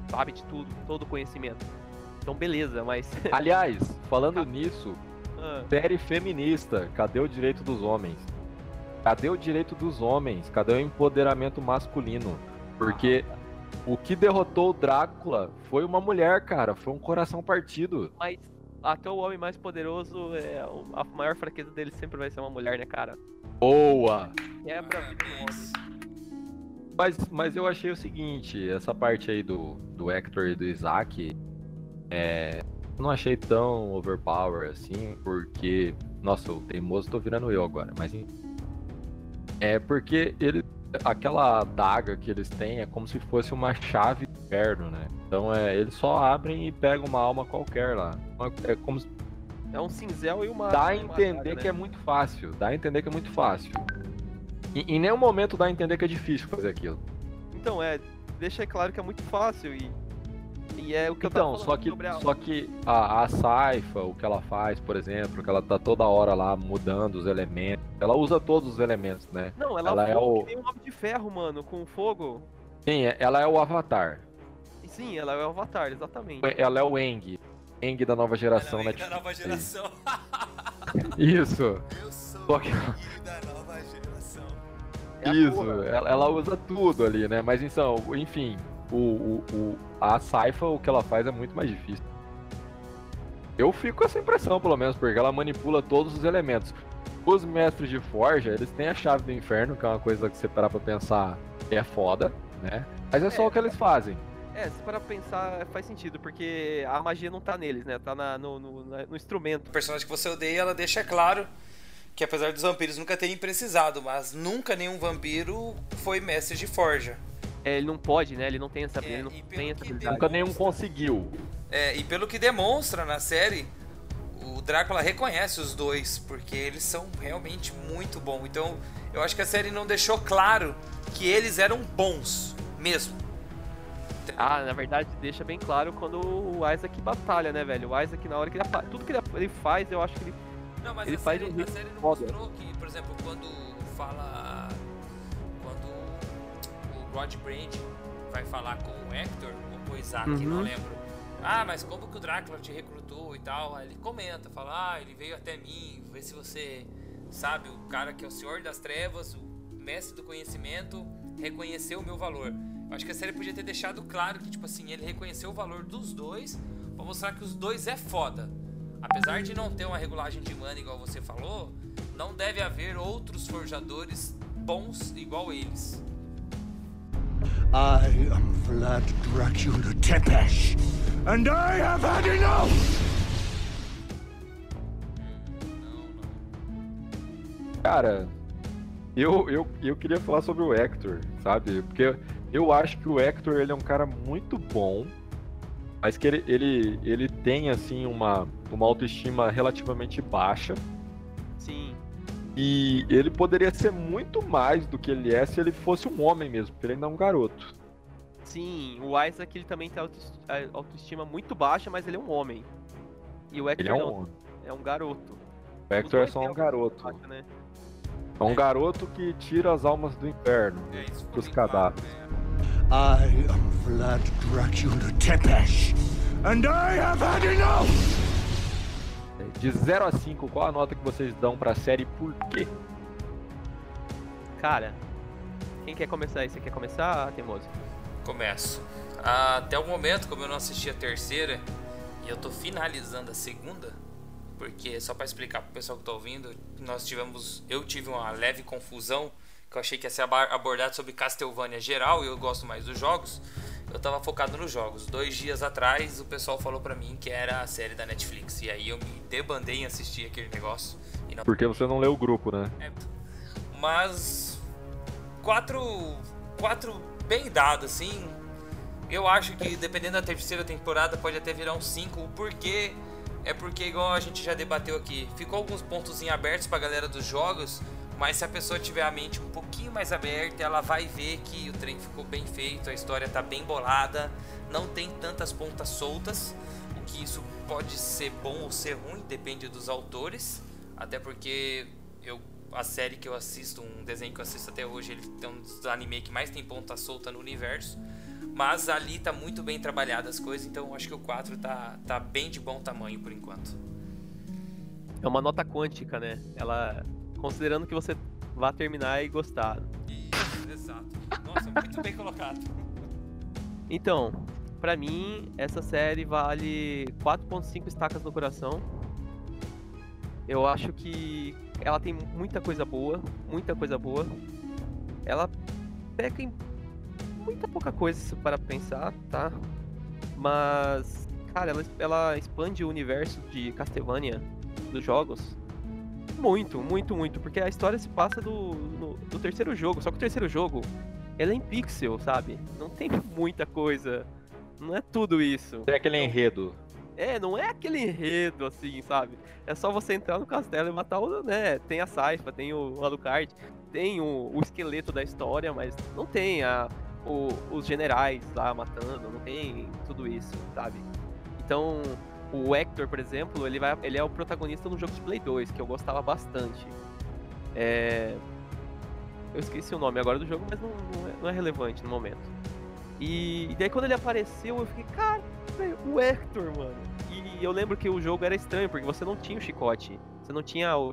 sabe de tudo, todo o conhecimento. Então, beleza, mas. Aliás, falando nisso, Ah, série feminista, cadê o direito dos homens? Cadê o direito dos homens? Cadê o empoderamento masculino? Porque o que derrotou o Drácula foi uma mulher, cara. Foi um coração partido. Mas até o homem mais poderoso, é, a maior fraqueza dele sempre vai ser uma mulher, né, cara? Boa! É pra vida do homem. Mas, mas eu achei o seguinte, essa parte aí do, do Hector e do Isaac, é, não achei tão overpower assim, porque. Nossa, o teimoso tô virando eu agora, mas. É porque ele. Aquela adaga que eles têm é como se fosse uma chave inferno, né? Então é, eles só abrem e pegam uma alma qualquer lá. É como se É um cinzel e uma. dá a e entender adaga, que né? é muito fácil. Dá a entender que é muito fácil. Em, em nenhum momento dá a entender que é difícil fazer aquilo. Então, é. Deixa claro que é muito fácil e. E é o que eu Então, tava só falando que, sobre a... só que a, a Saifa, o que ela faz, por exemplo, que ela tá toda hora lá mudando os elementos. Ela usa todos os elementos, né? Não, ela, ela é o- que nem um homem de ferro, mano, com fogo. Sim, é- ela é o Avatar. Sim, ela é o Avatar, exatamente. Ela é o Eng. Eng da nova geração, Ela né? é da nova geração. Isso, Eu sou Só que- o Eng da nova geração. É isso. porra. Ela, ela usa tudo ali, né? Mas então, enfim, o, o, o- a Saifa, o que ela faz é muito mais difícil. Eu fico com essa impressão, pelo menos, porque ela manipula todos os elementos. Os mestres de Forja, eles têm a chave do inferno, que é uma coisa que você parar pra pensar é foda, né? Mas é só É. o que eles fazem. É, se para pensar, faz sentido, porque a magia não tá neles, né? Tá na- no, no- no instrumento. O personagem que você odeia, ela deixa claro que apesar dos vampiros nunca terem precisado, mas nunca nenhum vampiro foi mestre de forja. É, ele não pode, né? Ele não tem essa, É, ele não tem essa habilidade. Nunca nenhum conseguiu. É, e pelo que demonstra na série, o Drácula reconhece os dois, porque eles são realmente muito bons. Então, eu acho que a série não deixou claro que eles eram bons mesmo. Ah, na verdade, deixa bem claro quando o Isaac batalha, né, velho? O Isaac, na hora que ele. apa- Tudo que ele, faz, eu acho que ele. Não, mas Ele a, faz série, um a série não mostrou que, por exemplo, quando fala. Rod Brand vai falar com o Hector, ou com o Isaac, Uhum. não lembro. Ah, mas como que o Drácula te recrutou e tal? Aí ele comenta, fala, ah, ele veio até mim, ver se você sabe, o cara que é o Senhor das Trevas, o mestre do conhecimento, reconheceu o meu valor. Eu acho que a série podia ter deixado claro que, tipo assim, ele reconheceu o valor dos dois pra mostrar que os dois é foda. Apesar de não ter uma regulagem de mana igual você falou, não deve haver outros forjadores bons igual eles. I am Vlad Dracula Tepesh, and I have had enough! Cara, eu, eu, eu queria falar sobre o Hector, sabe? Porque eu acho que o Hector ele é um cara muito bom, mas que ele, ele, ele tem assim uma, uma autoestima relativamente baixa. Sim. E ele poderia ser muito mais do que ele é se ele fosse um homem mesmo, porque ele ainda é um garoto. Sim, o Isaac ele também tem autoes- a autoestima muito baixa, mas ele é um homem. E o Hector Ele é um não, homem. é um garoto. O Hector é só um garoto. Baixa, né? É um garoto que tira as almas do inferno. É isso. Os cadáveres. I am Vlad Dracula Tepesh, and I have had enough! De 0 a 5, qual a nota que vocês dão pra série e por quê? Cara, quem quer começar aí? Você quer começar, Teimoso? Começo. Ah, Até o momento, como eu não assisti a terceira e eu tô finalizando a segunda, porque só pra explicar pro pessoal que tá ouvindo, nós tivemos, eu tive uma leve confusão que eu achei que ia ser abordado sobre Castlevania geral e eu gosto mais dos jogos. Eu tava focado nos jogos. Dois dias atrás o pessoal falou pra mim que era a série da Netflix e aí eu me debandei em assistir aquele negócio e não Porque você não leu o grupo, né? é, mas quatro, quatro bem dado assim. Eu acho que dependendo da terceira temporada pode até virar um 5. O porquê é porque igual a gente já debateu aqui, ficou alguns pontos em abertos pra galera dos jogos, mas se a pessoa tiver a mente um pouquinho mais aberta, ela vai ver que o trem ficou bem feito, a história tá bem bolada, não tem tantas pontas soltas, o que isso pode ser bom ou ser ruim, depende dos autores, até porque eu a série que eu assisto, um desenho que eu assisto até hoje, ele tem um dos anime que mais tem ponta solta no universo. Mas ali tá muito bem trabalhado as coisas, então acho que o 4 tá, tá bem de bom tamanho por enquanto. É uma nota quântica, né? Ela. Considerando que você vá terminar e gostar. Isso, exato. Nossa, muito bem colocado. Então, pra mim, essa série vale 4.5 estacas no coração. Eu acho que ela tem muita coisa boa, muita coisa boa. Ela peca em muita pouca coisa para pensar, tá? Mas, cara, ela, ela expande o universo de Castlevania dos jogos muito, muito, muito, porque a história se passa do, no- do terceiro jogo, só que o terceiro jogo, ele é em pixel, sabe? Não tem muita coisa, não é tudo isso. Tem aquele enredo. É, não é aquele enredo assim, sabe? É só você entrar no castelo e matar o, né? Tem a Saifa, tem o Alucard, tem o, o esqueleto da história, mas não tem a, o- os generais lá matando, não tem tudo isso, sabe? Então, o Hector, por exemplo, ele, vai, ele é o protagonista no jogo de Play 2, que eu gostava bastante. É... Eu esqueci o nome agora do jogo, mas não, não é, não é relevante no momento. E, e daí quando ele apareceu, eu fiquei, cara, o Hector, mano. E eu lembro que o jogo era estranho, porque você não tinha o chicote. Você não tinha o,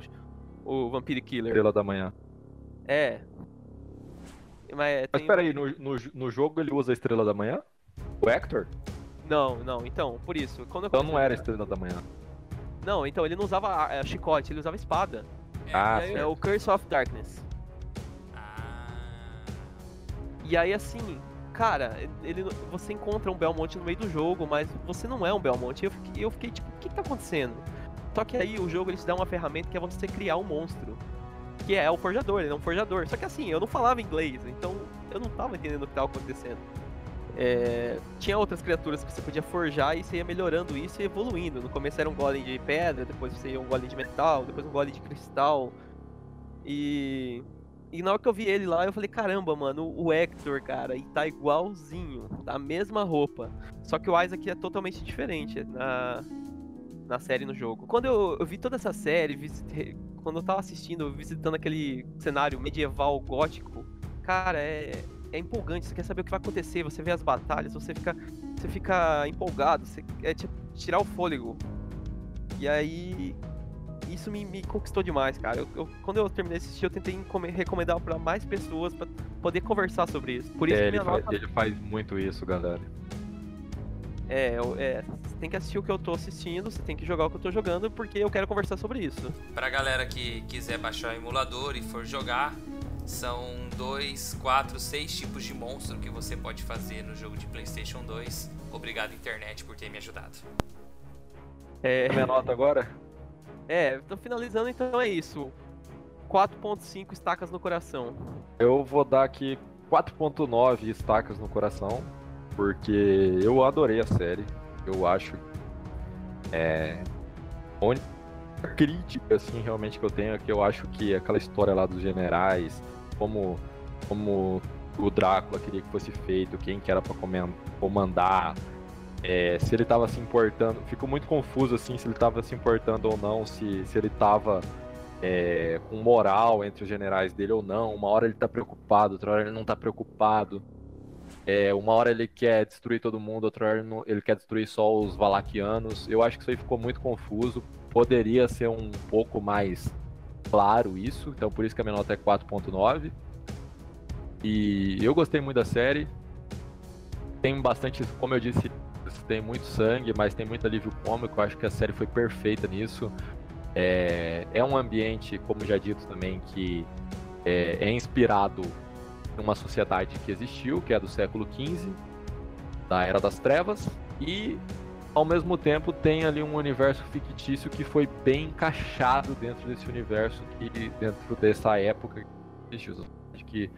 o Vampire Killer. Estrela da Manhã. É. Mas, Mas tem- peraí, no, no, no jogo ele usa a Estrela da Manhã? O Hector? Não, não, então, por isso. Quando eu Então não era Estrela da Manhã. Não, então ele não usava é, chicote, ele usava espada. Ah, é, certo. o Curse of Darkness. Ah, E aí assim, cara, ele, você encontra um Belmont no meio do jogo, mas você não é um Belmont. E eu fiquei, eu fiquei tipo, o que, que tá acontecendo? Só que aí o jogo ele te dá uma ferramenta que é você criar um monstro. Que é o forjador, ele é um forjador. Só que assim, eu não falava inglês, então eu não tava entendendo o que tava acontecendo. É, tinha outras criaturas que você podia forjar e você ia melhorando isso e evoluindo. No começo era um golem de pedra, depois você ia um golem de metal, depois um golem de cristal. E e na hora que eu vi ele lá, eu falei, caramba, mano, o Hector, cara, e tá igualzinho, tá a mesma roupa. Só que o Isaac é totalmente diferente na, na série no jogo. Quando eu, eu vi toda essa série, visitei- quando eu tava assistindo, visitando aquele cenário medieval gótico, cara, é, é empolgante, você quer saber o que vai acontecer, você vê as batalhas, você fica, você fica empolgado, você é tipo tirar o fôlego. E aí, isso me, me conquistou demais, cara. Eu, eu- quando eu terminei de assistir, eu tentei recomendar pra mais pessoas pra poder conversar sobre isso. Por isso É, que ele, minha faz, nota ele faz muito isso, galera. é, é, você tem que assistir o que eu tô assistindo, você tem que jogar o que eu tô jogando, porque eu quero conversar sobre isso. pra galera que quiser baixar o emulador e for jogar, são dois, quatro, seis tipos de monstro que você pode fazer no jogo de PlayStation 2. Obrigado, internet, por ter me ajudado. É, A minha nota agora? é, tô finalizando, então é isso. 4.5 estacas no coração. Eu vou dar aqui 4.9 estacas no coração, porque eu adorei a série. Eu acho é a única crítica assim realmente que eu tenho é que eu acho que aquela história lá dos generais, como como o Drácula queria que fosse feito, quem que era para comandar, é, se ele tava se importando, fico muito confuso assim se ele tava se importando ou não, se, se ele tava é, com moral entre os generais dele ou não. Uma hora ele tá preocupado, outra hora ele não tá preocupado. É, uma hora ele quer destruir todo mundo, outra hora ele quer destruir só os Valaquianos. Eu acho que isso aí ficou muito confuso. Poderia ser um pouco mais claro isso, então por isso que a minha nota é 4.9. E eu gostei muito da série. Tem bastante, como eu disse, tem muito sangue, mas tem muito alívio cômico. Eu acho que a série foi perfeita nisso. É, é um ambiente, como já dito também, que é, é inspirado numa sociedade que existiu, que é do século XV, da Era das Trevas, e ao mesmo tempo tem ali um universo fictício que foi bem encaixado dentro desse universo e dentro dessa época que existiu, que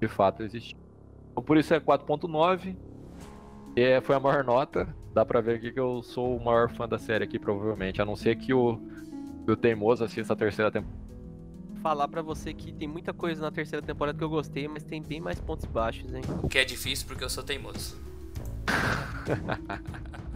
de fato existiu. Então, por isso é 4.9, é, foi a maior nota. Dá pra ver aqui que eu sou o maior fã da série aqui, provavelmente. A não ser que o, que o Teimoso assista a terceira temporada. Falar pra você que tem muita coisa na terceira temporada que eu gostei, mas tem bem mais pontos baixos, hein? O que é difícil porque eu sou teimoso.